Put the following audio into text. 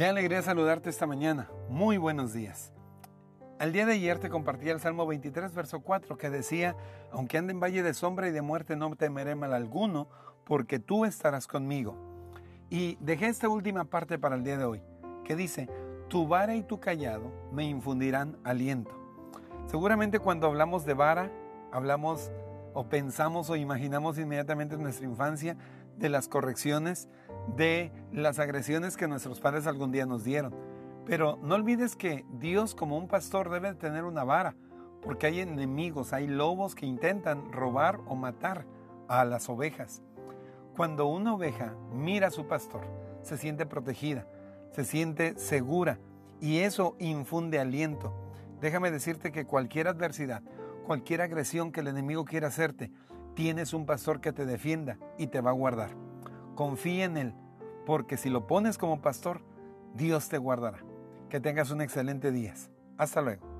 Qué alegría saludarte esta mañana. Muy buenos días. El día de ayer te compartí el Salmo 23, verso 4, que decía, aunque ande en valle de sombra y de muerte, no temeré mal alguno, porque tú estarás conmigo. Y dejé esta última parte para el día de hoy, que dice, tu vara y tu callado me infundirán aliento. Seguramente cuando hablamos de vara, hablamos o pensamos o imaginamos inmediatamente en nuestra infancia de las correcciones, de las agresiones que nuestros padres algún día nos dieron. Pero no olvides que Dios como un pastor debe tener una vara, porque hay enemigos, hay lobos que intentan robar o matar a las ovejas. Cuando una oveja mira a su pastor, se siente protegida, se siente segura y eso infunde aliento. Déjame decirte que cualquier adversidad, cualquier agresión que el enemigo quiera hacerte, tienes un pastor que te defienda y te va a guardar. Confía en Él, porque si lo pones como pastor, Dios te guardará. Que tengas un excelente día. Hasta luego.